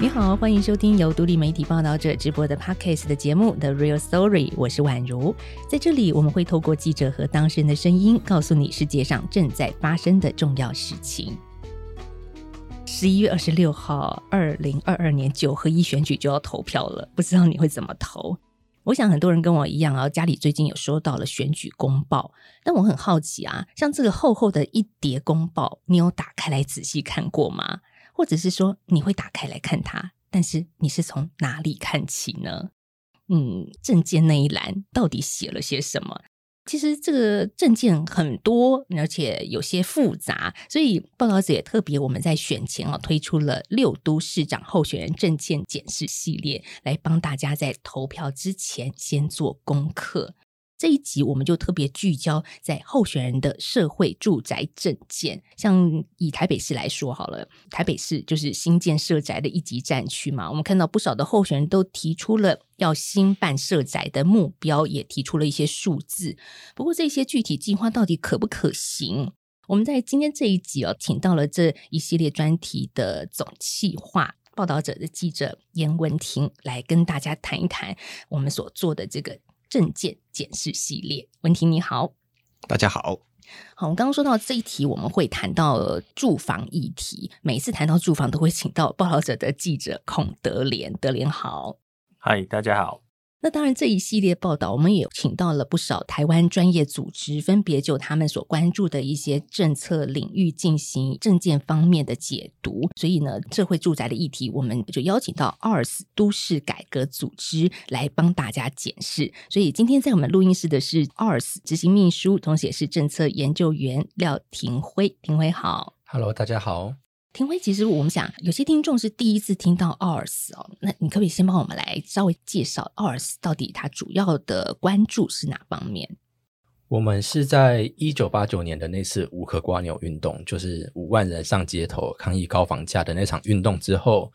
你好，欢迎收听由独立媒体报道者直播的 Podcast 的节目《The Real Story》，我是宛如。在这里，我们会透过记者和当事人的声音，告诉你世界上正在发生的重要事情。十一月二十六号，二零二二年九合一选举就要投票了，不知道你会怎么投？我想很多人跟我一样啊，家里最近有收到了选举公报，但我很好奇啊，像这个厚厚的一叠公报，你有打开来仔细看过吗？或者是说你会打开来看它，但是你是从哪里看起呢？嗯，证件那一栏到底写了些什么？其实这个证件很多，而且有些复杂，所以报道者也特别我们在选前啊推出了六都市长候选人证件检视系列，来帮大家在投票之前先做功课。这一集我们就特别聚焦在候选人的社会住宅证件，像以台北市来说好了，台北市就是新建社宅的一级战区嘛。我们看到不少的候选人都提出了要新办社宅的目标，也提出了一些数字。不过这些具体计划到底可不可行？我们在今天这一集哦，请到了这一系列专题的总计划报道者的记者严文婷来跟大家谈一谈我们所做的这个。证件检视系列，文婷你好，大家好，好，我刚刚说到这一题，我们会谈到住房议题，每次谈到住房，都会请到报道者的记者孔德莲，德莲好，嗨，大家好。那当然，这一系列报道，我们也请到了不少台湾专业组织，分别就他们所关注的一些政策领域进行政见方面的解读。所以呢，社会住宅的议题，我们就邀请到 ARS 都市改革组织来帮大家检视。所以今天在我们录音室的是 ARS 执行秘书，同时也是政策研究员廖廷辉。廷辉好，Hello，大家好。庭辉，其实我们想有些听众是第一次听到 ARS 哦，那你可不可以先帮我们来稍微介绍 ARS 到底它主要的关注是哪方面？我们是在一九八九年的那次无壳瓜牛运动，就是五万人上街头抗议高房价的那场运动之后，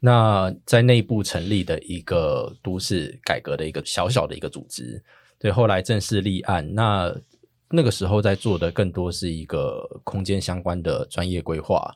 那在内部成立的一个都市改革的一个小小的一个组织，对，后来正式立案。那那个时候在做的更多是一个空间相关的专业规划。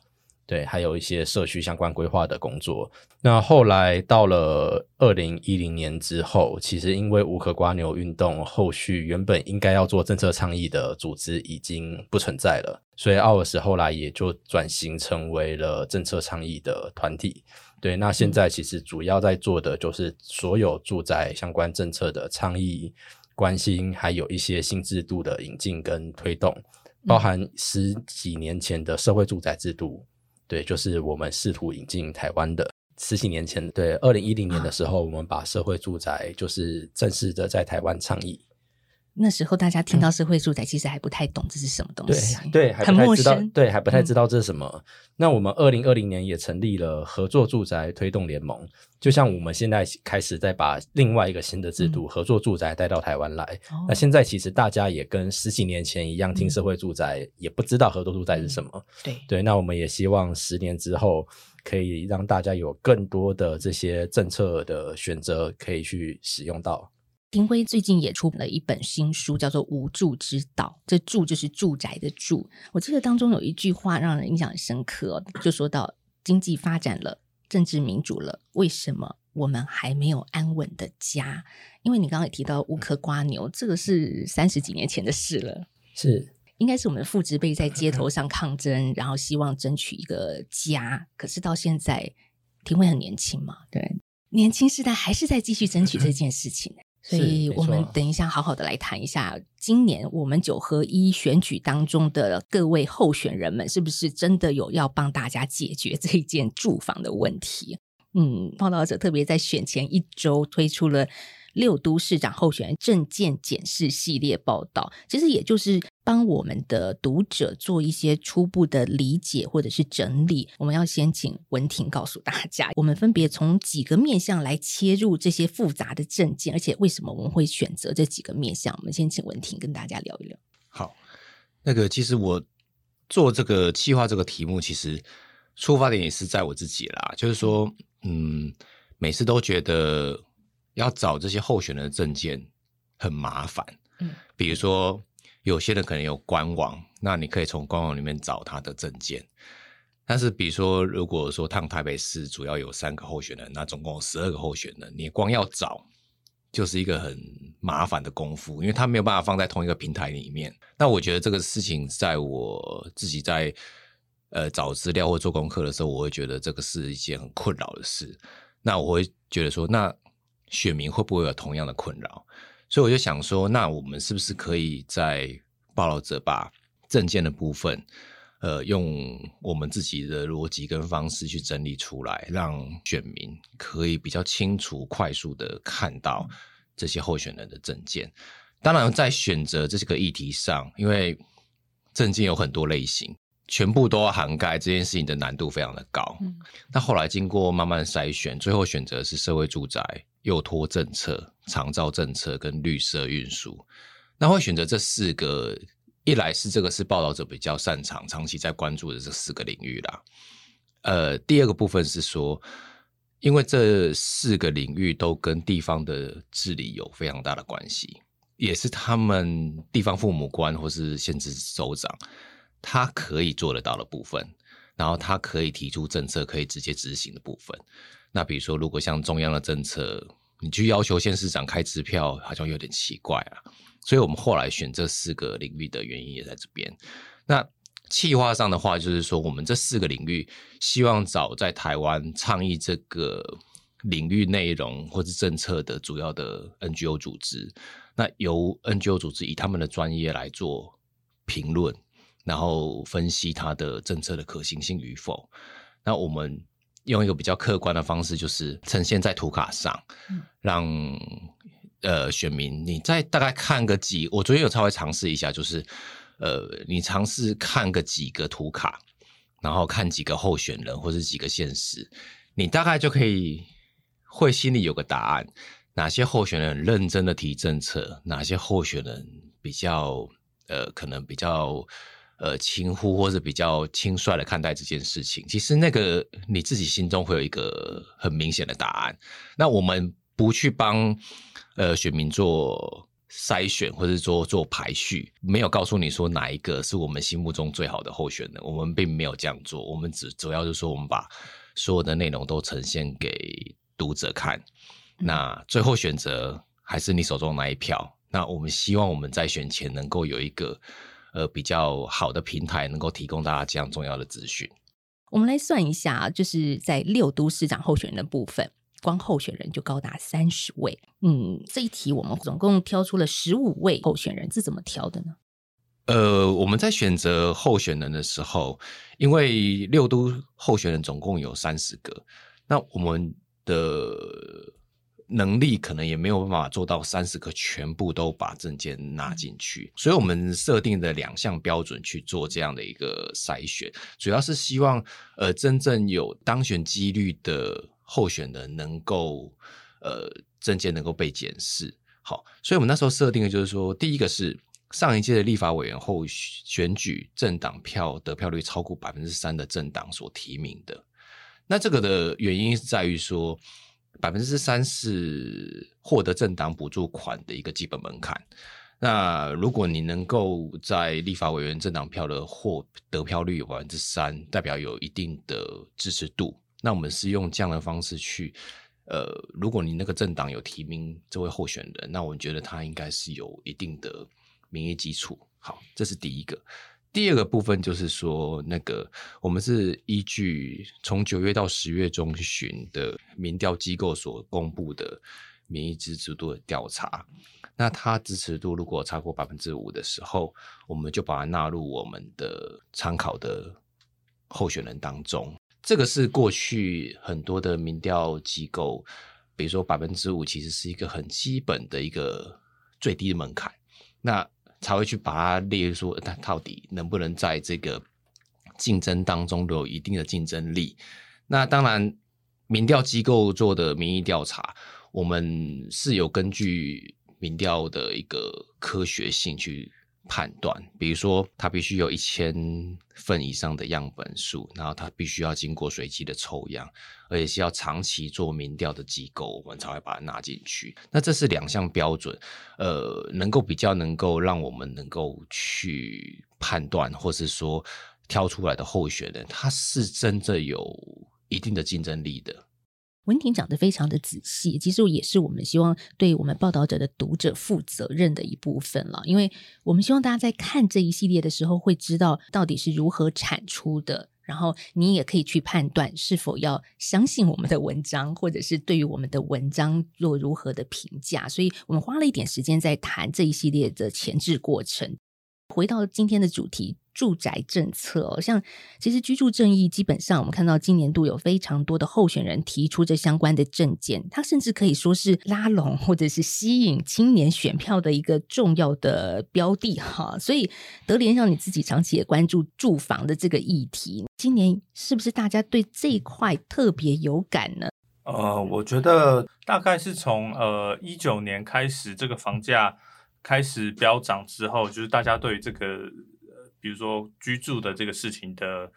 对，还有一些社区相关规划的工作。那后来到了二零一零年之后，其实因为无壳瓜牛运动，后续原本应该要做政策倡议的组织已经不存在了，所以奥尔斯后来也就转型成为了政策倡议的团体。对，那现在其实主要在做的就是所有住宅相关政策的倡议、关心，还有一些新制度的引进跟推动，包含十几年前的社会住宅制度。对，就是我们试图引进台湾的十几年前，对，二零一零年的时候，我们把社会住宅就是正式的在台湾倡议。那时候大家听到社会住宅，其实还不太懂这是什么东西，对，还不太知道，对，还不太知道这是什么。那我们二零二零年也成立了合作住宅推动联盟，就像我们现在开始在把另外一个新的制度合作住宅带到台湾来。那现在其实大家也跟十几年前一样，听社会住宅也不知道合作住宅是什么。对对，那我们也希望十年之后可以让大家有更多的这些政策的选择可以去使用到。丁辉最近也出了一本新书，叫做《无助之道》。这“住”就是住宅的“住”。我记得当中有一句话让人印象很深刻，就说到经济发展了，政治民主了，为什么我们还没有安稳的家？因为你刚刚也提到乌克瓜牛，这个是三十几年前的事了，是应该是我们的父执辈在街头上抗争，然后希望争取一个家。可是到现在，丁辉很年轻嘛，对，年轻时代还是在继续争取这件事情。所以我们等一下好好的来谈一下，今年我们九合一选举当中的各位候选人们，是不是真的有要帮大家解决这一件住房的问题？嗯，报道者特别在选前一周推出了。六都市长候选人证件检视系列报道，其实也就是帮我们的读者做一些初步的理解或者是整理。我们要先请文婷告诉大家，我们分别从几个面向来切入这些复杂的证件，而且为什么我们会选择这几个面向？我们先请文婷跟大家聊一聊。好，那个其实我做这个计划这个题目，其实出发点也是在我自己啦，就是说，嗯，每次都觉得。要找这些候选人的证件很麻烦，嗯，比如说有些人可能有官网，那你可以从官网里面找他的证件。但是比如说，如果说趟台北市主要有三个候选人，那总共有十二个候选人，你光要找就是一个很麻烦的功夫，因为他没有办法放在同一个平台里面。那我觉得这个事情，在我自己在呃找资料或做功课的时候，我会觉得这个是一件很困扰的事。那我会觉得说，那选民会不会有同样的困扰？所以我就想说，那我们是不是可以在报道者把证件的部分？呃，用我们自己的逻辑跟方式去整理出来，让选民可以比较清楚、快速的看到这些候选人的证件。当然，在选择这个议题上，因为证件有很多类型，全部都要涵盖这件事情的难度非常的高。那后来经过慢慢筛选，最后选择是社会住宅、幼托政策、长照政策跟绿色运输。那会选择这四个。一来是这个是报道者比较擅长、长期在关注的这四个领域啦。呃，第二个部分是说，因为这四个领域都跟地方的治理有非常大的关系，也是他们地方父母官或是县直首长他可以做得到的部分，然后他可以提出政策、可以直接执行的部分。那比如说，如果像中央的政策，你去要求县市长开支票，好像有点奇怪啊。所以我们后来选这四个领域的原因也在这边。那企划上的话，就是说我们这四个领域希望找在台湾倡议这个领域内容或是政策的主要的 NGO 组织，那由 NGO 组织以他们的专业来做评论，然后分析它的政策的可行性与否。那我们用一个比较客观的方式，就是呈现在图卡上，让。呃，选民，你再大概看个几，我昨天有稍微尝试一下，就是，呃，你尝试看个几个图卡，然后看几个候选人或者几个现实，你大概就可以会心里有个答案，哪些候选人认真的提政策，哪些候选人比较呃，可能比较呃轻忽或者比较轻率的看待这件事情，其实那个你自己心中会有一个很明显的答案。那我们不去帮。呃，选民做筛选或者做做排序，没有告诉你说哪一个是我们心目中最好的候选人，我们并没有这样做。我们只主要就是说，我们把所有的内容都呈现给读者看。那最后选择还是你手中那一票。那我们希望我们在选前能够有一个呃比较好的平台，能够提供大家这样重要的资讯。我们来算一下，就是在六都市长候选人的部分。光候选人就高达三十位，嗯，这一题我们总共挑出了十五位候选人，是怎么挑的呢？呃，我们在选择候选人的时候，因为六都候选人总共有三十个，那我们的能力可能也没有办法做到三十个全部都把证件纳进去，所以我们设定的两项标准去做这样的一个筛选，主要是希望呃真正有当选几率的。候选人能够呃证件能够被检视，好，所以我们那时候设定的就是说，第一个是上一届的立法委员候选举政党票得票率超过百分之三的政党所提名的。那这个的原因是在于说，百分之三是获得政党补助款的一个基本门槛。那如果你能够在立法委员政党票的获得票率有百分之三，代表有一定的支持度。那我们是用这样的方式去，呃，如果你那个政党有提名这位候选人，那我觉得他应该是有一定的民意基础。好，这是第一个。第二个部分就是说，那个我们是依据从九月到十月中旬的民调机构所公布的民意支持度的调查，那他支持度如果超过百分之五的时候，我们就把它纳入我们的参考的候选人当中。这个是过去很多的民调机构，比如说百分之五，其实是一个很基本的一个最低的门槛，那才会去把它列说，它到底能不能在这个竞争当中都有一定的竞争力。那当然，民调机构做的民意调查，我们是有根据民调的一个科学性去。判断，比如说，它必须有一千份以上的样本数，然后它必须要经过随机的抽样，而且是要长期做民调的机构，我们才会把它纳进去。那这是两项标准，呃，能够比较能够让我们能够去判断，或是说挑出来的候选人，他是真的有一定的竞争力的。文婷讲的非常的仔细，其实也是我们希望对我们报道者的读者负责任的一部分了，因为我们希望大家在看这一系列的时候，会知道到底是如何产出的，然后你也可以去判断是否要相信我们的文章，或者是对于我们的文章做如何的评价。所以我们花了一点时间在谈这一系列的前置过程。回到今天的主题。住宅政策，像其实居住正义，基本上我们看到今年度有非常多的候选人提出这相关的政见，它甚至可以说是拉拢或者是吸引青年选票的一个重要的标的哈。所以德联让你自己长期也关注住房的这个议题，今年是不是大家对这一块特别有感呢？呃，我觉得大概是从呃一九年开始，这个房价开始飙涨之后，就是大家对这个。比如说居住的这个事情的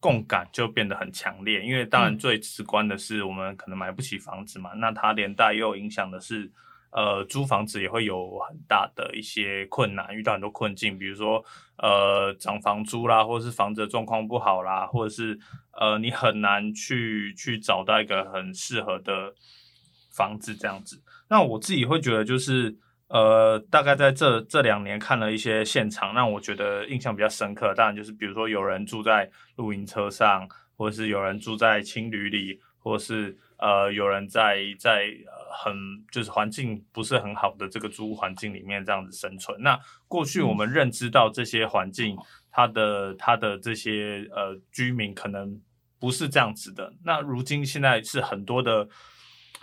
共感就变得很强烈，因为当然最直观的是我们可能买不起房子嘛，那它连带又影响的是，呃，租房子也会有很大的一些困难，遇到很多困境，比如说呃涨房租啦，或者是房子的状况不好啦，或者是呃你很难去去找到一个很适合的房子这样子。那我自己会觉得就是。呃，大概在这这两年看了一些现场，让我觉得印象比较深刻。当然，就是比如说有人住在露营车上，或者是有人住在青旅里，或者是呃有人在在很就是环境不是很好的这个租屋环境里面这样子生存。那过去我们认知到这些环境，它的它的这些呃居民可能不是这样子的。那如今现在是很多的。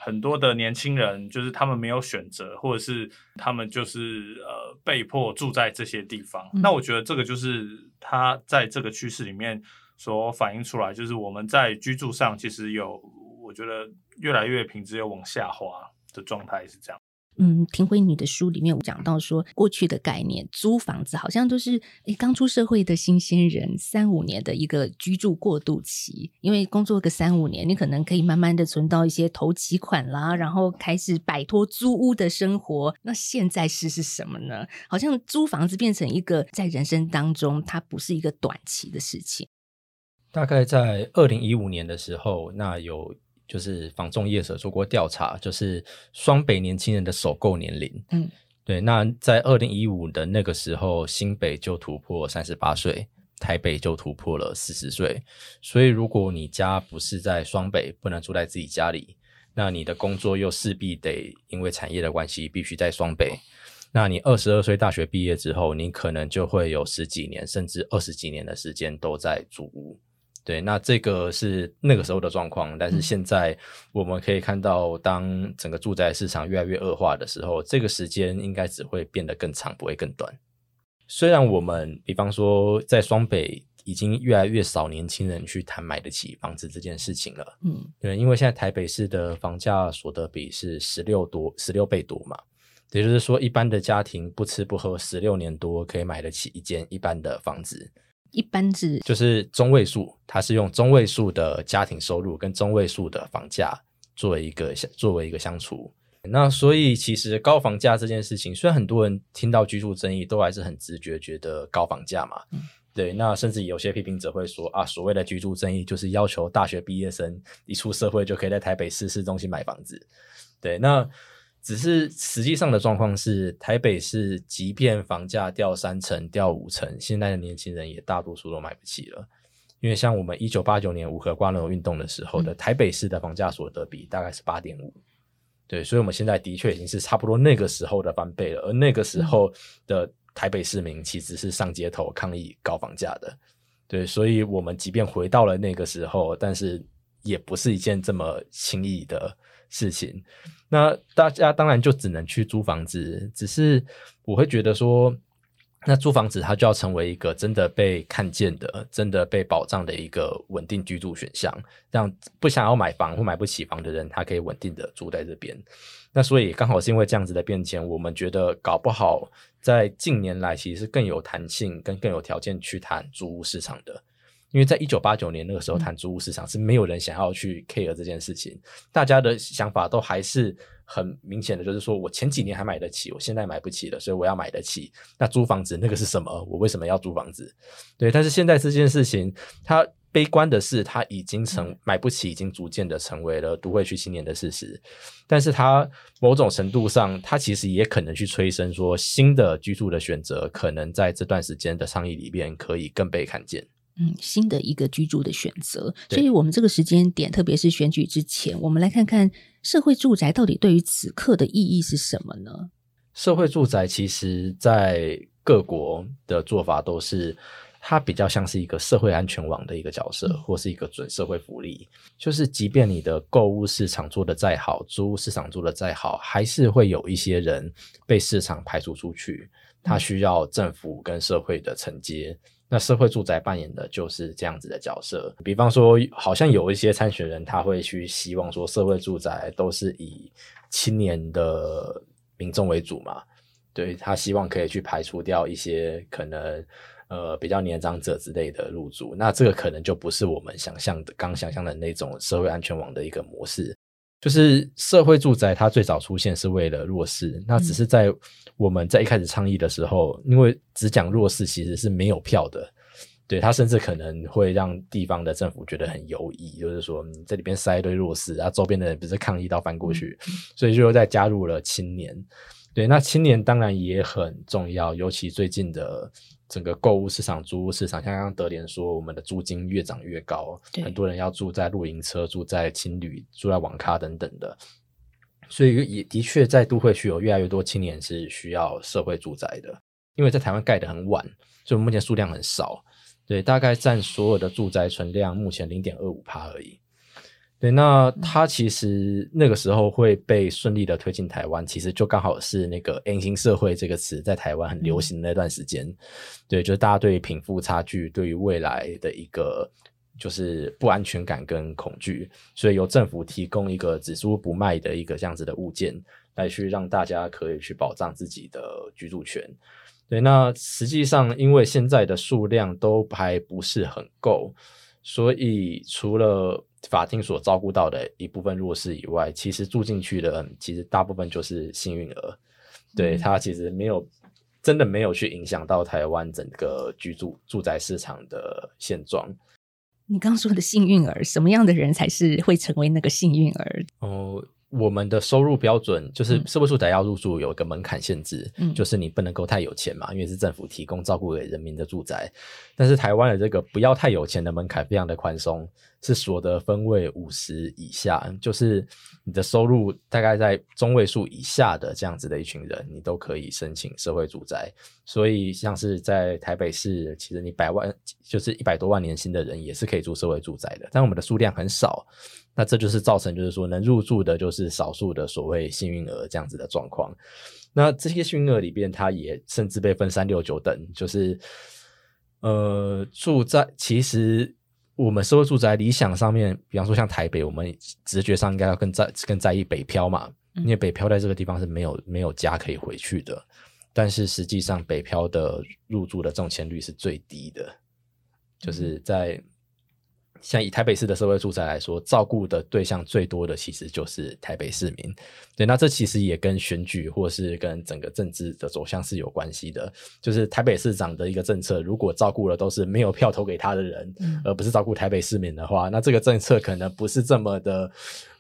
很多的年轻人就是他们没有选择，或者是他们就是呃被迫住在这些地方。那我觉得这个就是他在这个趋势里面所反映出来，就是我们在居住上其实有，我觉得越来越品质有往下滑的状态是这样。嗯，庭辉，你的书里面讲到说，过去的概念，租房子好像都是诶刚出社会的新鲜人，三五年的一个居住过渡期，因为工作个三五年，你可能可以慢慢的存到一些投期款啦，然后开始摆脱租屋的生活。那现在是是什么呢？好像租房子变成一个在人生当中，它不是一个短期的事情。大概在二零一五年的时候，那有。就是房仲业者做过调查，就是双北年轻人的首购年龄。嗯，对。那在二零一五的那个时候，新北就突破三十八岁，台北就突破了四十岁。所以，如果你家不是在双北，不能住在自己家里，那你的工作又势必得因为产业的关系必须在双北。那你二十二岁大学毕业之后，你可能就会有十几年甚至二十几年的时间都在租屋。对，那这个是那个时候的状况，但是现在我们可以看到，当整个住宅市场越来越恶化的时候，这个时间应该只会变得更长，不会更短。虽然我们比方说在双北已经越来越少年轻人去谈买得起房子这件事情了，嗯，对，因为现在台北市的房价所得比是十六多十六倍多嘛，也就是说，一般的家庭不吃不喝十六年多可以买得起一间一般的房子。一般是就是中位数，它是用中位数的家庭收入跟中位数的房价作为一个作为一个相处。那所以其实高房价这件事情，虽然很多人听到居住争议都还是很直觉觉得高房价嘛，对。那甚至有些批评者会说啊，所谓的居住争议就是要求大学毕业生一出社会就可以在台北市市中心买房子，对。那只是实际上的状况是，台北市即便房价掉三成、掉五成，现在的年轻人也大多数都买不起了。因为像我们一九八九年五河瓜牛运动的时候的台北市的房价所得比大概是八点五，对，所以我们现在的确已经是差不多那个时候的翻倍了。而那个时候的台北市民其实是上街头抗议高房价的，对，所以我们即便回到了那个时候，但是也不是一件这么轻易的。事情，那大家当然就只能去租房子。只是我会觉得说，那租房子它就要成为一个真的被看见的、真的被保障的一个稳定居住选项，让不想要买房或买不起房的人，他可以稳定的住在这边。那所以刚好是因为这样子的变迁，我们觉得搞不好在近年来其实是更有弹性跟更有条件去谈租屋市场的。因为在一九八九年那个时候谈租屋市场是没有人想要去 care 这件事情，大家的想法都还是很明显的，就是说我前几年还买得起，我现在买不起了，所以我要买得起。那租房子那个是什么？我为什么要租房子？对，但是现在这件事情，它悲观的是，它已经成买不起，已经逐渐的成为了都会区青年的事实。但是它某种程度上，它其实也可能去催生说新的居住的选择，可能在这段时间的倡议里面可以更被看见。嗯，新的一个居住的选择，所以我们这个时间点，特别是选举之前，我们来看看社会住宅到底对于此刻的意义是什么呢？社会住宅其实，在各国的做法都是，它比较像是一个社会安全网的一个角色，或是一个准社会福利。就是即便你的购物市场做得再好，租屋市场做得再好，还是会有一些人被市场排除出去，他需要政府跟社会的承接。那社会住宅扮演的就是这样子的角色，比方说，好像有一些参选人他会去希望说，社会住宅都是以青年的民众为主嘛，对他希望可以去排除掉一些可能呃比较年长者之类的入住，那这个可能就不是我们想象的刚想象的那种社会安全网的一个模式。就是社会住宅，它最早出现是为了弱势，那只是在我们在一开始倡议的时候，因为只讲弱势其实是没有票的，对他甚至可能会让地方的政府觉得很犹疑，就是说你这里边塞一堆弱势，然后周边的人不是抗议到翻过去，所以就再加入了青年，对，那青年当然也很重要，尤其最近的。整个购物市场、租屋市场，像刚刚德联说，我们的租金越涨越高，很多人要住在露营车、住在青旅、住在网咖等等的，所以也的确在都会区有越来越多青年是需要社会住宅的。因为在台湾盖的很晚，所以目前数量很少，对，大概占所有的住宅存量目前零点二五趴而已。对，那它其实那个时候会被顺利的推进台湾，其实就刚好是那个 “N 型社会”这个词在台湾很流行的那段时间。对，就是大家对于贫富差距、对于未来的一个就是不安全感跟恐惧，所以由政府提供一个只租不卖的一个这样子的物件，来去让大家可以去保障自己的居住权。对，那实际上因为现在的数量都还不是很够，所以除了法庭所照顾到的一部分弱势以外，其实住进去的其实大部分就是幸运儿，对他其实没有真的没有去影响到台湾整个居住住宅市场的现状。你刚说的幸运儿，什么样的人才是会成为那个幸运儿？哦。我们的收入标准就是社会住宅要入住有一个门槛限制，就是你不能够太有钱嘛，因为是政府提供照顾给人民的住宅。但是台湾的这个不要太有钱的门槛非常的宽松，是所得分位五十以下，就是你的收入大概在中位数以下的这样子的一群人，你都可以申请社会住宅。所以像是在台北市，其实你百万就是一百多万年薪的人也是可以住社会住宅的，但我们的数量很少。那这就是造成，就是说能入住的，就是少数的所谓幸运儿这样子的状况。那这些幸运儿里边，它也甚至被分三六九等，就是呃住在其实我们社会住宅理想上面，比方说像台北，我们直觉上应该要更在更在意北漂嘛，因为北漂在这个地方是没有没有家可以回去的。但是实际上，北漂的入住的中签率是最低的，就是在。像以台北市的社会住宅来说，照顾的对象最多的其实就是台北市民。对，那这其实也跟选举或是跟整个政治的走向是有关系的。就是台北市长的一个政策，如果照顾的都是没有票投给他的人，而不是照顾台北市民的话，那这个政策可能不是这么的。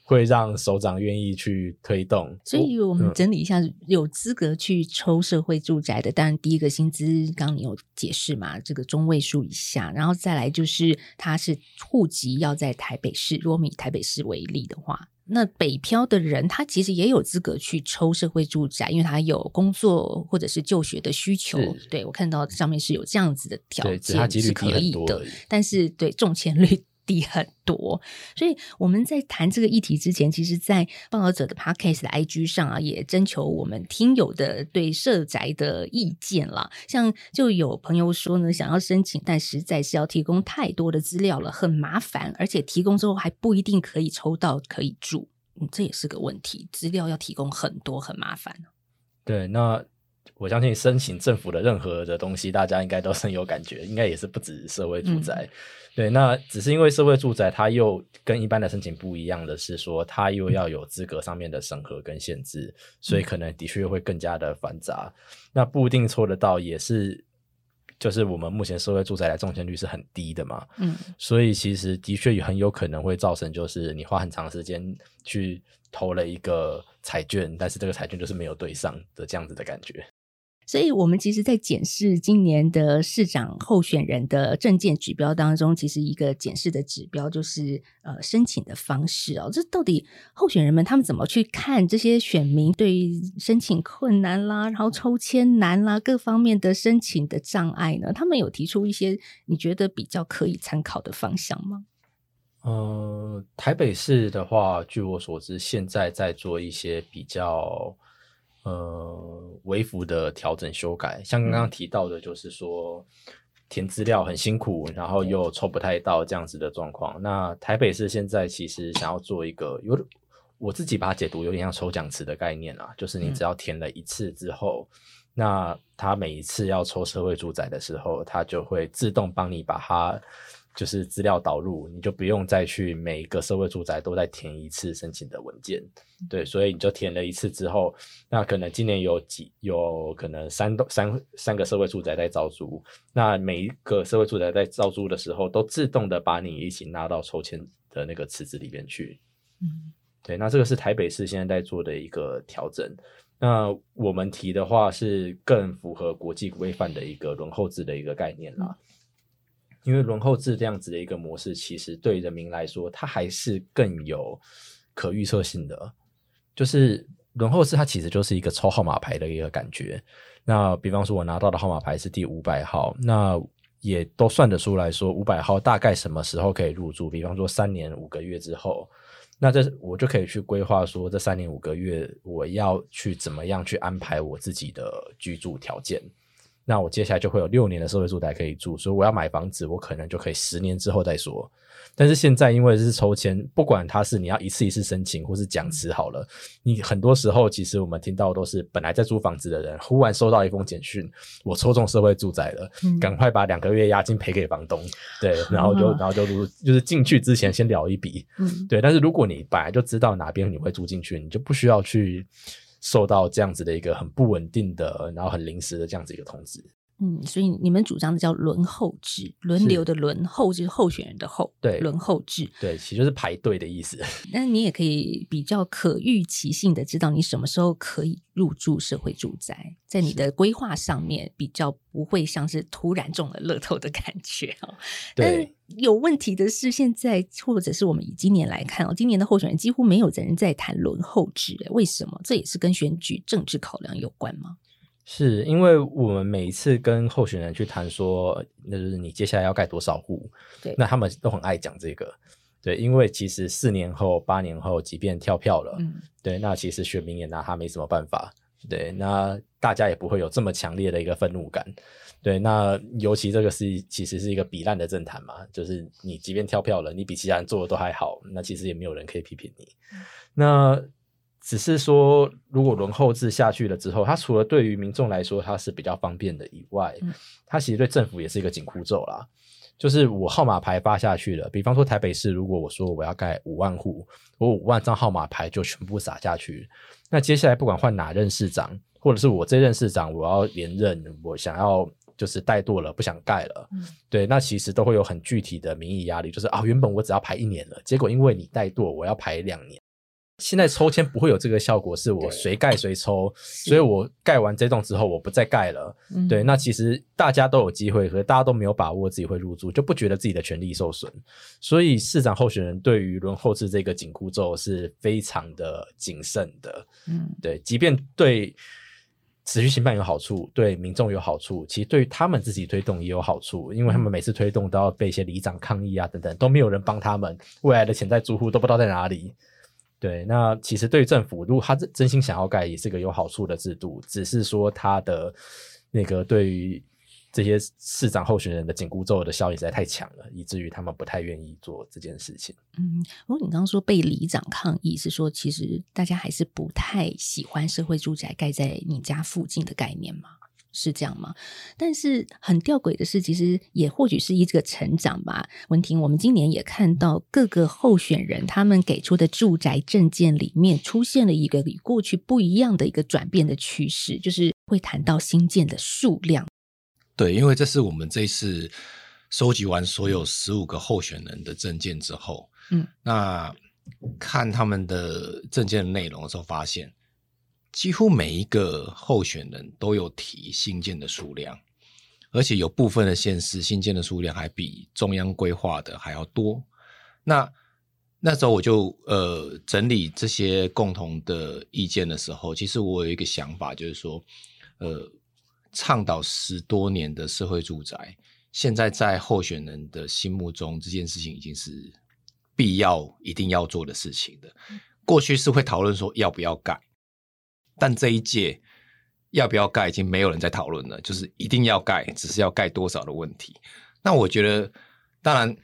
会让首长愿意去推动，所以我们整理一下，有资格去抽社会住宅的，当然第一个薪资，刚刚你有解释嘛，这个中位数以下，然后再来就是他是户籍要在台北市，如果我们以台北市为例的话，那北漂的人他其实也有资格去抽社会住宅，因为他有工作或者是就学的需求。对我看到上面是有这样子的条件是可以的，但是对中签率。低很多，所以我们在谈这个议题之前，其实，在报道者的 podcast 的 IG 上啊，也征求我们听友的对社宅的意见了。像就有朋友说呢，想要申请，但实在是要提供太多的资料了，很麻烦，而且提供之后还不一定可以抽到可以住，嗯，这也是个问题。资料要提供很多，很麻烦。对，那我相信申请政府的任何的东西，大家应该都深有感觉，应该也是不止社会住宅。对，那只是因为社会住宅，它又跟一般的申请不一样的是说，它又要有资格上面的审核跟限制，所以可能的确会更加的繁杂。那不一定抽得到，也是就是我们目前社会住宅的中签率是很低的嘛。嗯，所以其实的确也很有可能会造成，就是你花很长时间去投了一个彩券，但是这个彩券就是没有对上的这样子的感觉。所以，我们其实，在检视今年的市长候选人的证件指标当中，其实一个检视的指标就是呃申请的方式哦。这到底候选人们他们怎么去看这些选民对于申请困难啦，然后抽签难啦，各方面的申请的障碍呢？他们有提出一些你觉得比较可以参考的方向吗？呃，台北市的话，据我所知，现在在做一些比较。呃，微幅的调整修改，像刚刚提到的，就是说填资料很辛苦，然后又抽不太到这样子的状况。那台北市现在其实想要做一个有，我自己把它解读有点像抽奖池的概念啊，就是你只要填了一次之后，那他每一次要抽社会住宅的时候，他就会自动帮你把它。就是资料导入，你就不用再去每一个社会住宅都在填一次申请的文件，对，所以你就填了一次之后，那可能今年有几有可能三栋三三个社会住宅在招租，那每一个社会住宅在招租的时候，都自动的把你一起拉到抽签的那个池子里边去，嗯，对，那这个是台北市现在在做的一个调整，那我们提的话是更符合国际规范的一个轮候制的一个概念啦。因为轮候制这样子的一个模式，其实对人民来说，它还是更有可预测性的。就是轮候制，它其实就是一个抽号码牌的一个感觉。那比方说，我拿到的号码牌是第五百号，那也都算得出来说，五百号大概什么时候可以入住？比方说三年五个月之后，那这我就可以去规划说，这三年五个月我要去怎么样去安排我自己的居住条件。那我接下来就会有六年的社会住宅可以住，所以我要买房子，我可能就可以十年之后再说。但是现在因为是抽签，不管它是你要一次一次申请，或是讲词好了，你很多时候其实我们听到都是本来在租房子的人，忽然收到一封简讯，我抽中社会住宅了，赶快把两个月押金赔给房东，对，然后就然后就如就是进去之前先聊一笔，对。但是如果你本来就知道哪边你会住进去，你就不需要去。受到这样子的一个很不稳定的，然后很临时的这样子一个通知。嗯，所以你们主张的叫轮候制，轮流的轮候就是候选人的候，对，轮候制，对，其实就是排队的意思。那你也可以比较可预期性的知道你什么时候可以入住社会住宅，在你的规划上面比较不会像是突然中了乐透的感觉哦。对，有问题的是，现在或者是我们以今年来看哦，今年的候选人几乎没有人在谈轮候制，为什么？这也是跟选举政治考量有关吗？是因为我们每一次跟候选人去谈说，那就是你接下来要盖多少户，对，那他们都很爱讲这个，对，因为其实四年后、八年后，即便跳票了，嗯，对，那其实选民也拿他没什么办法，对，那大家也不会有这么强烈的一个愤怒感，对，那尤其这个是其实是一个比烂的政坛嘛，就是你即便跳票了，你比其他人做的都还好，那其实也没有人可以批评你，那。只是说，如果轮候制下去了之后，它除了对于民众来说它是比较方便的以外，它其实对政府也是一个紧箍咒啦。就是我号码牌发下去了，比方说台北市，如果我说我要盖五万户，我五万张号码牌就全部撒下去，那接下来不管换哪任市长，或者是我这任市长我要连任，我想要就是怠惰了，不想盖了，对，那其实都会有很具体的民意压力，就是啊，原本我只要排一年了，结果因为你怠惰，我要排两年。现在抽签不会有这个效果，是我随盖随抽，所以我盖完这栋之后，我不再盖了。对，那其实大家都有机会，可是大家都没有把握自己会入住，就不觉得自己的权利受损。所以市长候选人对于轮候制这个紧箍咒是非常的谨慎的。嗯，对，即便对持续行办有好处，对民众有好处，其实对于他们自己推动也有好处，因为他们每次推动都要被一些里长抗议啊等等，都没有人帮他们，未来的潜在住户都不知道在哪里。对，那其实对于政府，如果他真真心想要盖，也是个有好处的制度。只是说他的那个对于这些市长候选人的紧箍咒的效应实在太强了，以至于他们不太愿意做这件事情。嗯，如果你刚刚说被里长抗议，是说其实大家还是不太喜欢社会住宅盖在你家附近的概念吗？是这样吗？但是很吊诡的是，其实也或许是一个成长吧。文婷，我们今年也看到各个候选人他们给出的住宅证件里面出现了一个与过去不一样的一个转变的趋势，就是会谈到新建的数量。对，因为这是我们这一次收集完所有十五个候选人的证件之后，嗯，那看他们的证件内容的时候，发现。几乎每一个候选人都有提新建的数量，而且有部分的县市新建的数量还比中央规划的还要多。那那时候我就呃整理这些共同的意见的时候，其实我有一个想法，就是说，呃，倡导十多年的社会住宅，现在在候选人的心目中，这件事情已经是必要一定要做的事情的。过去是会讨论说要不要盖。但这一届要不要盖，已经没有人在讨论了，就是一定要盖，只是要盖多少的问题。那我觉得，当然，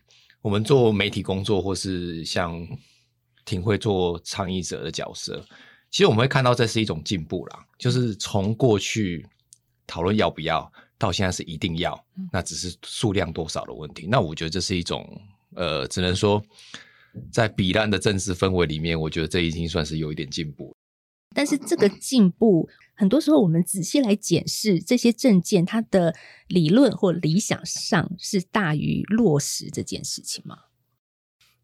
我们做媒体工作，或是像挺会做倡议者的角色，其实我们会看到这是一种进步啦，就是从过去讨论要不要，到现在是一定要，那只是数量多少的问题。那我觉得这是一种，呃，只能说在彼岸的政治氛围里面，我觉得这已经算是有一点进步。但是这个进步，很多时候我们仔细来检视这些证件，它的理论或理想上是大于落实这件事情吗？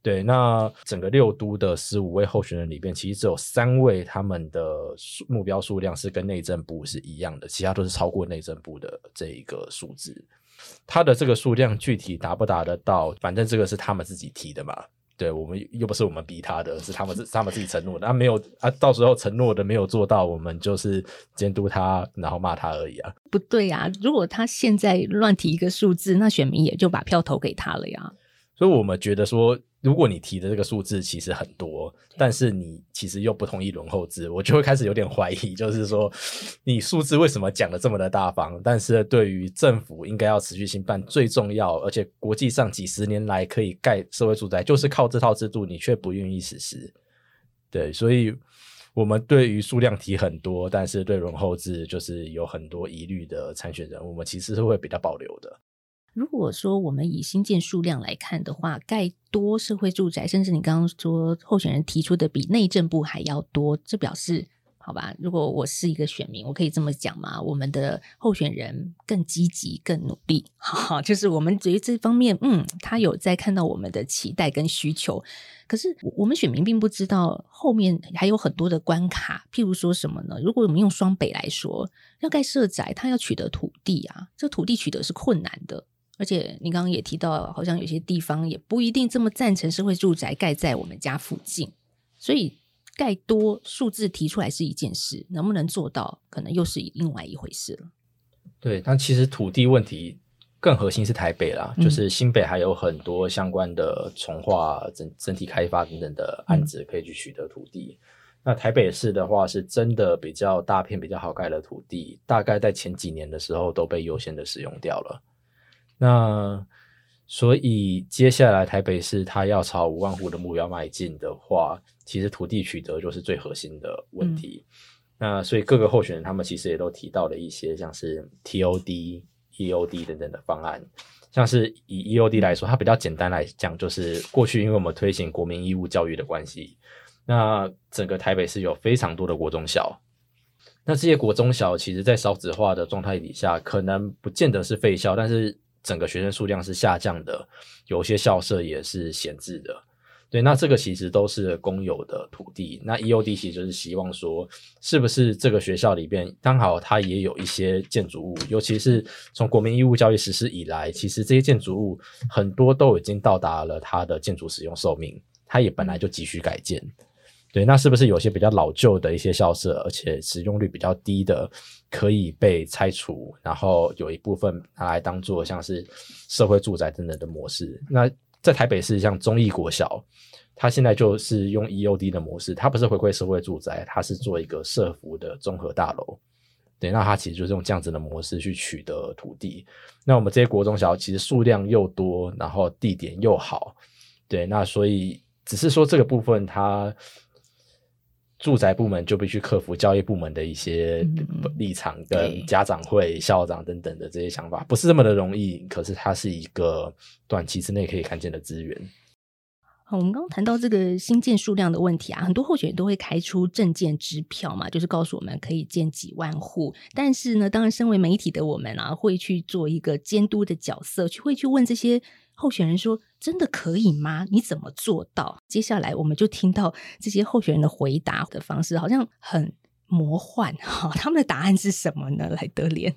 对，那整个六都的十五位候选人里边，其实只有三位他们的目标数量是跟内政部是一样的，其他都是超过内政部的这一个数字。他的这个数量具体达不达得到，反正这个是他们自己提的嘛。对我们又不是我们逼他的，是他们是他们自己承诺的，啊没有啊，到时候承诺的没有做到，我们就是监督他，然后骂他而已啊。不对呀，如果他现在乱提一个数字，那选民也就把票投给他了呀。所以我们觉得说。如果你提的这个数字其实很多，但是你其实又不同意轮候制，我就会开始有点怀疑，就是说你数字为什么讲的这么的大方，但是对于政府应该要持续兴办最重要，而且国际上几十年来可以盖社会住宅，就是靠这套制度，你却不愿意实施。对，所以我们对于数量提很多，但是对轮候制就是有很多疑虑的参选人，我们其实是会比较保留的。如果说我们以新建数量来看的话，盖多社会住宅，甚至你刚刚说候选人提出的比内政部还要多，这表示好吧？如果我是一个选民，我可以这么讲吗？我们的候选人更积极、更努力，哈，就是我们对于这方面，嗯，他有在看到我们的期待跟需求。可是我们选民并不知道后面还有很多的关卡，譬如说什么呢？如果我们用双北来说，要盖社宅，他要取得土地啊，这土地取得是困难的。而且你刚刚也提到，好像有些地方也不一定这么赞成社会住宅盖在我们家附近，所以盖多数字提出来是一件事，能不能做到，可能又是另外一回事了。对，但其实土地问题更核心是台北啦，就是新北还有很多相关的从化、整整体开发等等的案子可以去取得土地。那台北市的话，是真的比较大片、比较好盖的土地，大概在前几年的时候都被优先的使用掉了。那所以接下来台北市它要朝五万户的目标迈进的话，其实土地取得就是最核心的问题。那所以各个候选人他们其实也都提到了一些像是 TOD、EOD 等等的方案。像是以 EOD 来说，它比较简单来讲，就是过去因为我们推行国民义务教育的关系，那整个台北市有非常多的国中小。那这些国中小其实，在少子化的状态底下，可能不见得是废校，但是整个学生数量是下降的，有些校舍也是闲置的。对，那这个其实都是公有的土地。那 EOD 其实就是希望说，是不是这个学校里边刚好它也有一些建筑物，尤其是从国民义务教育实施以来，其实这些建筑物很多都已经到达了它的建筑使用寿命，它也本来就急需改建。对，那是不是有些比较老旧的一些校舍，而且使用率比较低的，可以被拆除，然后有一部分拿来当做像是社会住宅等等的模式？那在台北市，像中义国小，它现在就是用 EOD 的模式，它不是回馈社会住宅，它是做一个社服的综合大楼。对，那它其实就是用这样子的模式去取得土地。那我们这些国中小其实数量又多，然后地点又好，对，那所以只是说这个部分，它住宅部门就必须克服教育部门的一些立场，跟家长会、校长等等的这些想法，不是这么的容易。可是它是一个短期之内可以看见的资源。好，我们刚刚谈到这个新建数量的问题啊，很多候选人都会开出证件支票嘛，就是告诉我们可以建几万户。但是呢，当然身为媒体的我们啊，会去做一个监督的角色，去会去问这些候选人说：“真的可以吗？你怎么做到？”接下来我们就听到这些候选人的回答的方式，好像很魔幻哈。他们的答案是什么呢？来德联。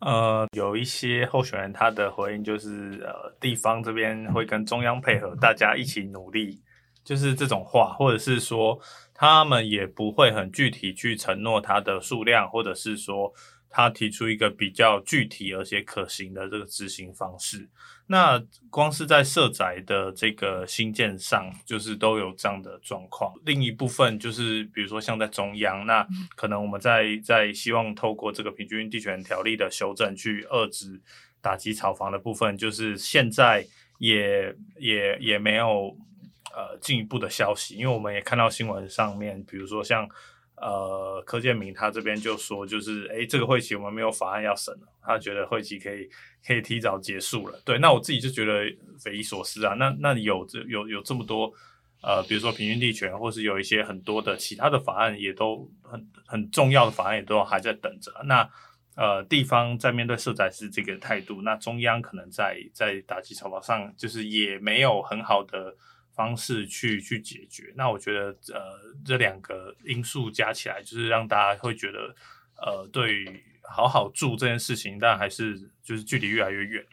呃，有一些候选人他的回应就是，呃，地方这边会跟中央配合，大家一起努力，就是这种话，或者是说他们也不会很具体去承诺它的数量，或者是说。他提出一个比较具体而且可行的这个执行方式。那光是在社宅的这个新建上，就是都有这样的状况。另一部分就是，比如说像在中央，那可能我们在在希望透过这个平均地权条例的修正，去遏制打击炒房的部分，就是现在也也也没有呃进一步的消息，因为我们也看到新闻上面，比如说像。呃，柯建明他这边就说，就是哎，这个会期我们没有法案要审了，他觉得会期可以可以提早结束了。对，那我自己就觉得匪夷所思啊。那那有这有有这么多呃，比如说平均地权，或是有一些很多的其他的法案，也都很很重要的法案，也都还在等着。那呃，地方在面对社宅是这个态度，那中央可能在在打击草稿上，就是也没有很好的。方式去去解决，那我觉得呃这两个因素加起来，就是让大家会觉得呃对于好好住这件事情，但还是就是距离越来越远。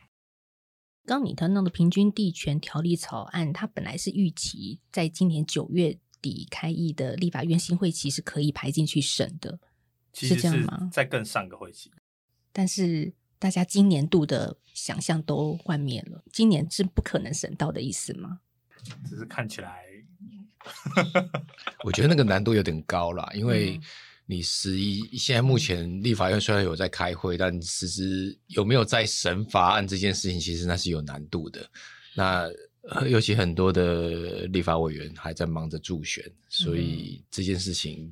刚你谈到的平均地权条例草案，它本来是预期在今年九月底开议的立法院新会期是可以排进去审的，是这样吗？在更上个会期，但是大家今年度的想象都幻灭了，今年是不可能审到的意思吗？只是看起来，我觉得那个难度有点高了，因为你十一现在目前立法院虽然有在开会，但实质有没有在审法案这件事情，其实那是有难度的。那尤其很多的立法委员还在忙着助选，所以这件事情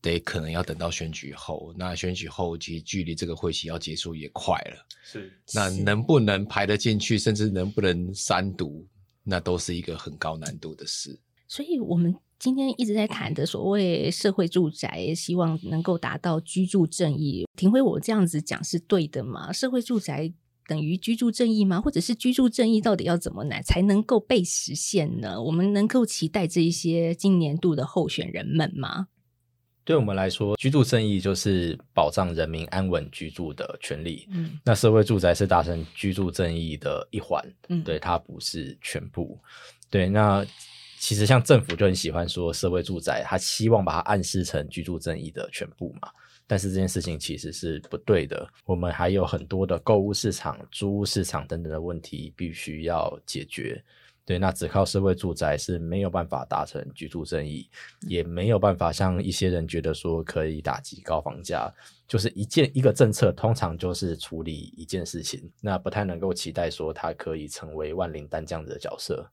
得可能要等到选举后。那选举后，其实距离这个会期要结束也快了。是，那能不能排得进去，甚至能不能三读？那都是一个很高难度的事，所以我们今天一直在谈的所谓社会住宅，希望能够达到居住正义。庭辉，我这样子讲是对的吗？社会住宅等于居住正义吗？或者是居住正义到底要怎么来才能够被实现呢？我们能够期待这一些今年度的候选人们吗？对我们来说，居住正义就是保障人民安稳居住的权利。嗯，那社会住宅是达成居住正义的一环。嗯，对，它不是全部。对，那其实像政府就很喜欢说社会住宅，他希望把它暗示成居住正义的全部嘛。但是这件事情其实是不对的。我们还有很多的购物市场、租屋市场等等的问题必须要解决。对，那只靠社会住宅是没有办法达成居住正义，也没有办法像一些人觉得说可以打击高房价，就是一件一个政策，通常就是处理一件事情，那不太能够期待说它可以成为万灵丹这样子的角色。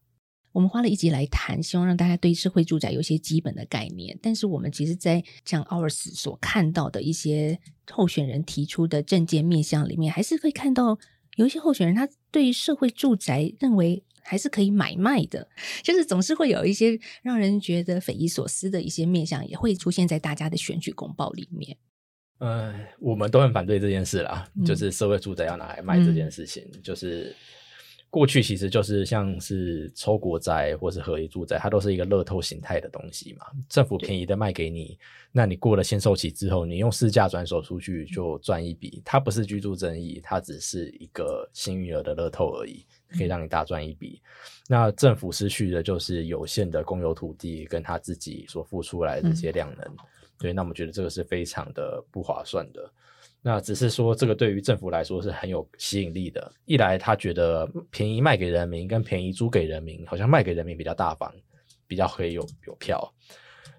我们花了一集来谈，希望让大家对社会住宅有一些基本的概念。但是我们其实，在像奥尔斯所看到的一些候选人提出的政见面向里面，还是会看到有一些候选人他对社会住宅认为。还是可以买卖的，就是总是会有一些让人觉得匪夷所思的一些面相，也会出现在大家的选举公报里面。呃，我们都很反对这件事啦，就是社会住宅要拿来卖这件事情，就是。过去其实就是像是抽国债或是合一住宅，它都是一个乐透形态的东西嘛。政府便宜的卖给你，那你过了限售期之后，你用市价转手出去就赚一笔。它不是居住正义，它只是一个幸运儿的乐透而已，可以让你大赚一笔。那政府失去的就是有限的公有土地跟他自己所付出来的这些量能。对，那我们觉得这个是非常的不划算的。那只是说，这个对于政府来说是很有吸引力的。一来，他觉得便宜卖给人民，跟便宜租给人民，好像卖给人民比较大方，比较可以有有票。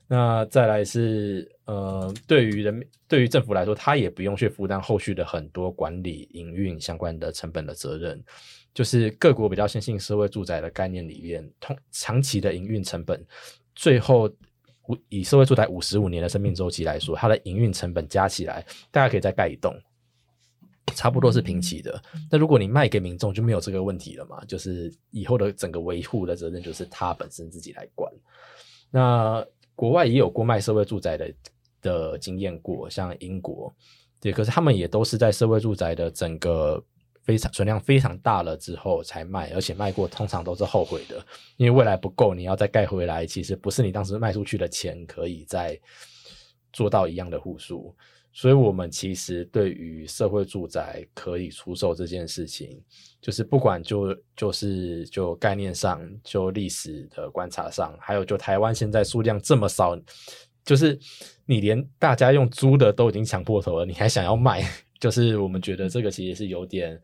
那再来是呃，对于人民对于政府来说，他也不用去负担后续的很多管理营运相关的成本的责任。就是各国比较先进社会住宅的概念里面，通长期的营运成本，最后以社会住宅五十五年的生命周期来说，它的营运成本加起来，大家可以再盖一栋，差不多是平齐的。那如果你卖给民众，就没有这个问题了嘛？就是以后的整个维护的责任就是他本身自己来管。那国外也有过卖社会住宅的的经验过，像英国，对，可是他们也都是在社会住宅的整个。非常存量非常大了之后才卖，而且卖过通常都是后悔的，因为未来不够，你要再盖回来，其实不是你当时卖出去的钱可以再做到一样的户数。所以，我们其实对于社会住宅可以出售这件事情，就是不管就就是就概念上，就历史的观察上，还有就台湾现在数量这么少，就是你连大家用租的都已经抢破头了，你还想要卖？就是我们觉得这个其实是有点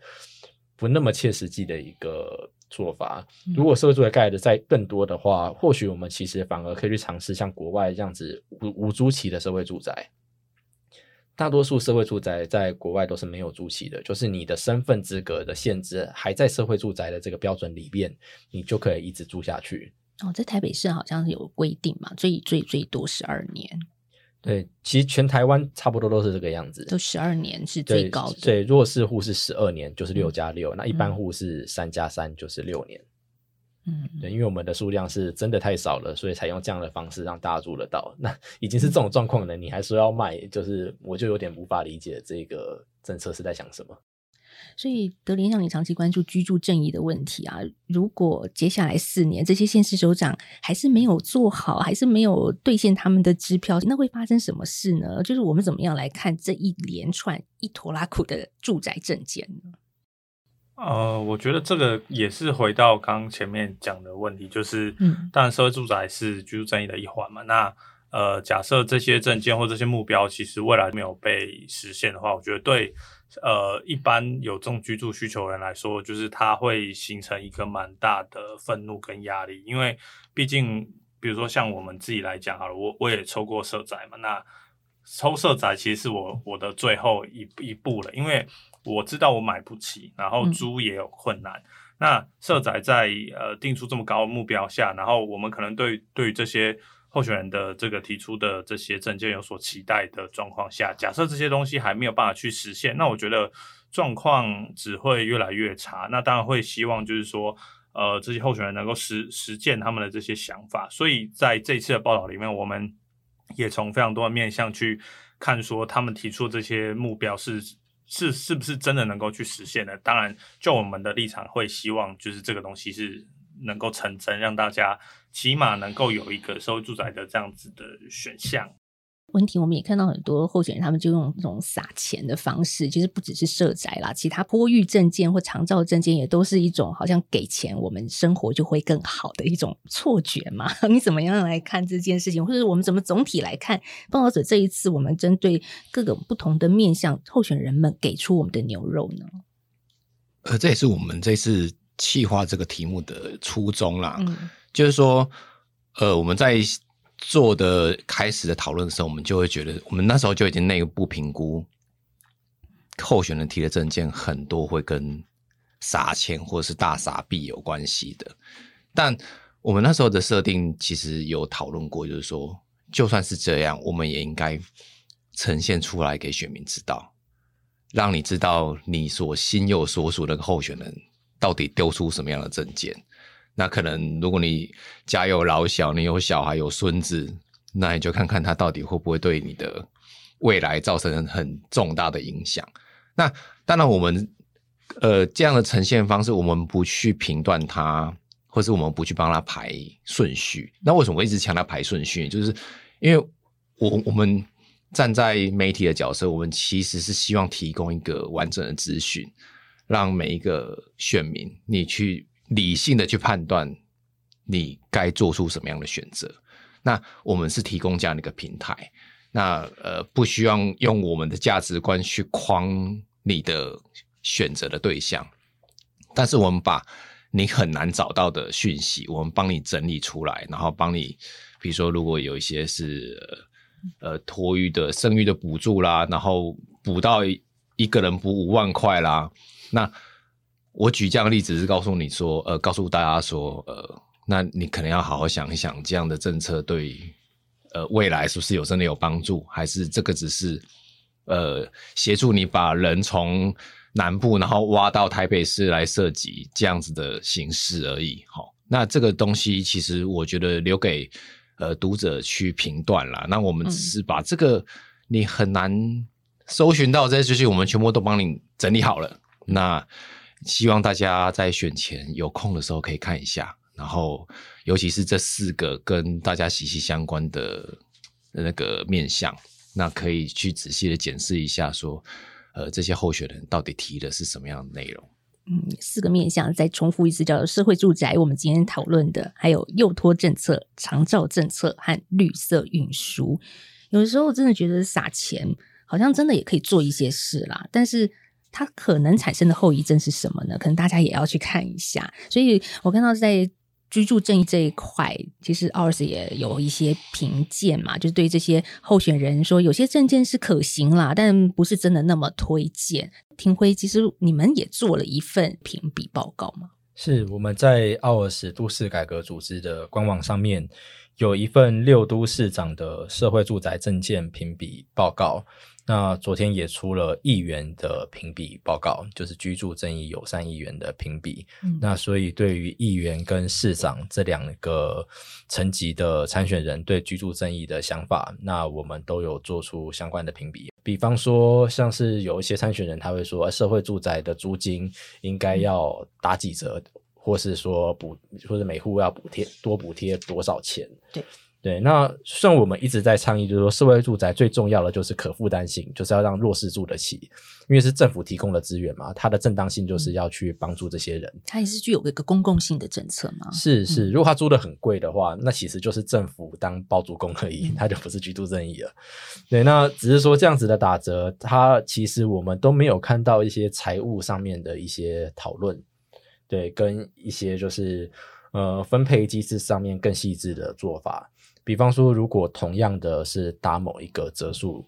不那么切实际的一个做法。如果社会住宅盖的再更多的话，或许我们其实反而可以去尝试像国外这样子无无租期的社会住宅。大多数社会住宅在国外都是没有租期的，就是你的身份资格的限制还在社会住宅的这个标准里面，你就可以一直住下去。哦，在台北市好像有规定嘛，最最最多十二年。对，其实全台湾差不多都是这个样子，都十二年是最高的。对，弱势户是十二年，就是六加六；那一般户是三加三，就是六年。嗯，对，因为我们的数量是真的太少了，所以才用这样的方式让大家住得到。那已经是这种状况了，你还说要卖，就是我就有点无法理解这个政策是在想什么。所以德林让你长期关注居住正义的问题啊！如果接下来四年这些县市首长还是没有做好，还是没有兑现他们的支票，那会发生什么事呢？就是我们怎么样来看这一连串一拖拉苦的住宅证件呢？呃，我觉得这个也是回到刚刚前面讲的问题，就是，嗯，当然社会住宅是居住正义的一环嘛。那呃，假设这些证件或这些目标其实未来没有被实现的话，我觉得对。呃，一般有这种居住需求人来说，就是他会形成一个蛮大的愤怒跟压力，因为毕竟，比如说像我们自己来讲好了，我我也抽过社宅嘛，那抽社宅其实是我我的最后一一步了，因为我知道我买不起，然后租也有困难，那社宅在呃定出这么高的目标下，然后我们可能对对于这些。候选人的这个提出的这些证件有所期待的状况下，假设这些东西还没有办法去实现，那我觉得状况只会越来越差。那当然会希望就是说，呃，这些候选人能够实实践他们的这些想法。所以在这一次的报道里面，我们也从非常多的面向去看，说他们提出这些目标是是是不是真的能够去实现的。当然，就我们的立场，会希望就是这个东西是。能够成真，让大家起码能够有一个社会住宅的这样子的选项。问题我们也看到很多候选人，他们就用这种撒钱的方式，其实不只是社宅啦，其他坡域证件或长照证件也都是一种好像给钱我们生活就会更好的一种错觉嘛？你怎么样来看这件事情，或者我们怎么总体来看？报道者这一次我们针对各个不同的面向候选人们给出我们的牛肉呢？呃，这也是我们这次。气化这个题目的初衷啦，就是说，呃，我们在做的开始的讨论的时候，我们就会觉得，我们那时候就已经内部评估，候选人提的证件很多会跟撒钱或者是大撒币有关系的。但我们那时候的设定其实有讨论过，就是说，就算是这样，我们也应该呈现出来给选民知道，让你知道你所心有所属那个候选人。到底丢出什么样的证件？那可能如果你家有老小，你有小孩有孙子，那你就看看他到底会不会对你的未来造成很重大的影响。那当然，我们呃这样的呈现方式，我们不去评断他，或是我们不去帮他排顺序。那为什么我一直强调排顺序？就是因为我我们站在媒体的角色，我们其实是希望提供一个完整的资讯。让每一个选民，你去理性的去判断，你该做出什么样的选择。那我们是提供这样的一个平台，那呃，不需要用我们的价值观去框你的选择的对象，但是我们把你很难找到的讯息，我们帮你整理出来，然后帮你，比如说如果有一些是呃托育的生育的补助啦，然后补到一个人补五万块啦，那我举这样的例子是告诉你说，呃，告诉大家说，呃，那你可能要好好想一想，这样的政策对呃未来是不是有真的有帮助，还是这个只是呃协助你把人从南部然后挖到台北市来涉及这样子的形式而已。好，那这个东西其实我觉得留给呃读者去评断啦。那我们只是把这个你很难搜寻到这些资讯，我们全部都帮你整理好了。那希望大家在选前有空的时候可以看一下，然后尤其是这四个跟大家息息相关的那个面相，那可以去仔细的检视一下，说呃这些候选人到底提的是什么样的内容。嗯，四个面向再重复一次，叫做社会住宅，我们今天讨论的，还有幼托政策、长照政策和绿色运输。有的时候真的觉得撒钱好像真的也可以做一些事啦，但是。它可能产生的后遗症是什么呢？可能大家也要去看一下。所以我看到在居住正义这一块，其实奥尔斯也有一些评鉴嘛，就是对这些候选人说，有些证件是可行啦，但不是真的那么推荐。庭辉，其实你们也做了一份评比报告吗？是我们在奥尔斯都市改革组织的官网上面有一份六都市长的社会住宅证件评比报告。那昨天也出了议员的评比报告，就是居住正义友善议员的评比。那所以对于议员跟市长这两个层级的参选人对居住正义的想法，那我们都有做出相关的评比。比方说，像是有一些参选人他会说，社会住宅的租金应该要打几折，或是说补，或者每户要补贴多补贴多少钱？对。对，那虽然我们一直在倡议，就是说，社会住宅最重要的就是可负担性，就是要让弱势住得起，因为是政府提供的资源嘛，它的正当性就是要去帮助这些人。它也是具有一个公共性的政策嘛？是是，如果它租的很贵的话，那其实就是政府当包租公而已，它就不是居住正义了。对，那只是说这样子的打折，它其实我们都没有看到一些财务上面的一些讨论，对，跟一些就是呃分配机制上面更细致的做法。比方说，如果同样的是打某一个折数，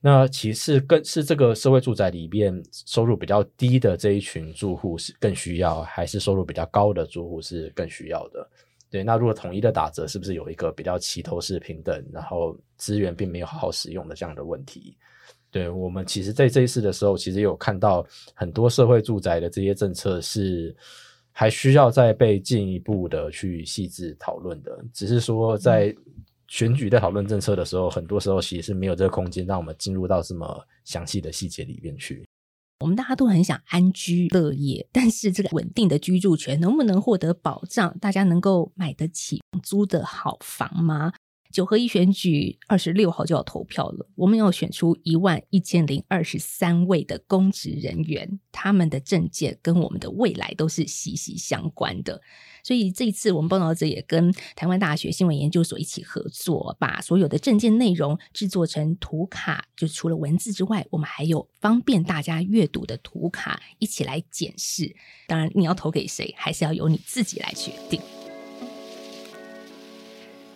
那其实更是这个社会住宅里面收入比较低的这一群住户是更需要，还是收入比较高的住户是更需要的？对，那如果统一的打折，是不是有一个比较齐头式平等，然后资源并没有好好使用的这样的问题？对我们其实在这一次的时候，其实有看到很多社会住宅的这些政策是。还需要再被进一步的去细致讨论的，只是说在选举在讨论政策的时候，很多时候其实是没有这个空间让我们进入到这么详细的细节里面去。我们大家都很想安居乐业，但是这个稳定的居住权能不能获得保障？大家能够买得起租得好房吗？九合一选举二十六号就要投票了，我们要选出一万一千零二十三位的公职人员，他们的政见跟我们的未来都是息息相关的。所以这一次我们报道者也跟台湾大学新闻研究所一起合作，把所有的证件内容制作成图卡，就除了文字之外，我们还有方便大家阅读的图卡，一起来检视。当然，你要投给谁，还是要由你自己来决定。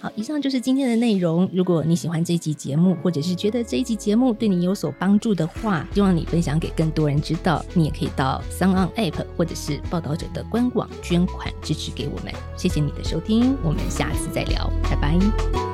好，以上就是今天的内容。如果你喜欢这一集节目，或者是觉得这一集节目对你有所帮助的话，希望你分享给更多人知道。你也可以到 s o n On App 或者是报道者的官网捐款支持给我们。谢谢你的收听，我们下次再聊，拜拜。